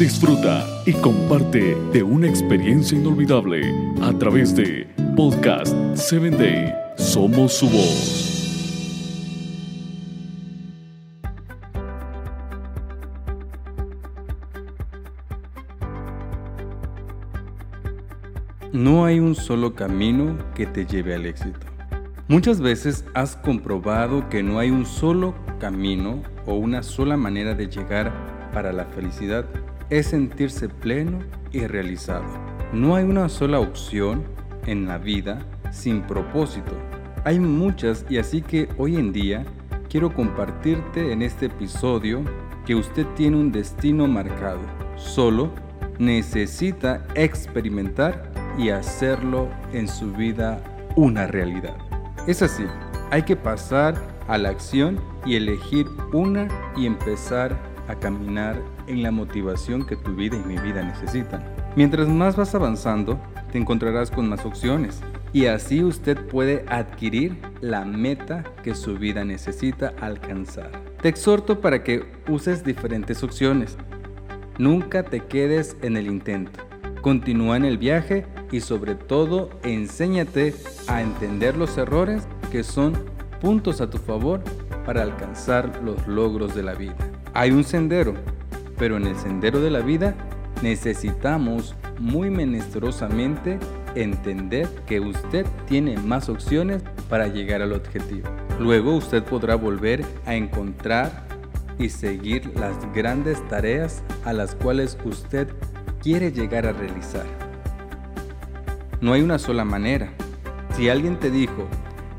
disfruta y comparte de una experiencia inolvidable a través de Podcast 7 Day. Somos su voz. No hay un solo camino que te lleve al éxito. Muchas veces has comprobado que no hay un solo camino o una sola manera de llegar para la felicidad. Es sentirse pleno y realizado. No hay una sola opción en la vida sin propósito. Hay muchas y así que hoy en día quiero compartirte en este episodio que usted tiene un destino marcado. Solo necesita experimentar y hacerlo en su vida una realidad. Es así, hay que pasar a la acción y elegir una y empezar a caminar en la motivación que tu vida y mi vida necesitan. Mientras más vas avanzando, te encontrarás con más opciones y así usted puede adquirir la meta que su vida necesita alcanzar. Te exhorto para que uses diferentes opciones. Nunca te quedes en el intento. Continúa en el viaje y sobre todo enséñate a entender los errores que son puntos a tu favor para alcanzar los logros de la vida. Hay un sendero, pero en el sendero de la vida necesitamos muy menestrosamente entender que usted tiene más opciones para llegar al objetivo. Luego usted podrá volver a encontrar y seguir las grandes tareas a las cuales usted quiere llegar a realizar. No hay una sola manera. Si alguien te dijo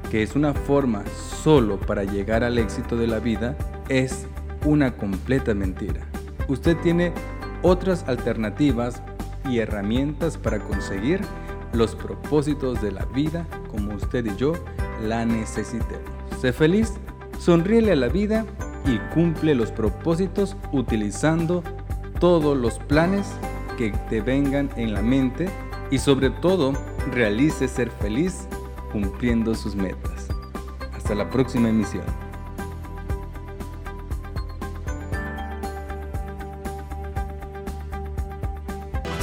que es una forma solo para llegar al éxito de la vida, es una completa mentira. Usted tiene otras alternativas y herramientas para conseguir los propósitos de la vida como usted y yo la necesitemos. Sé feliz, sonríele a la vida y cumple los propósitos utilizando todos los planes que te vengan en la mente y sobre todo realice ser feliz cumpliendo sus metas. Hasta la próxima emisión.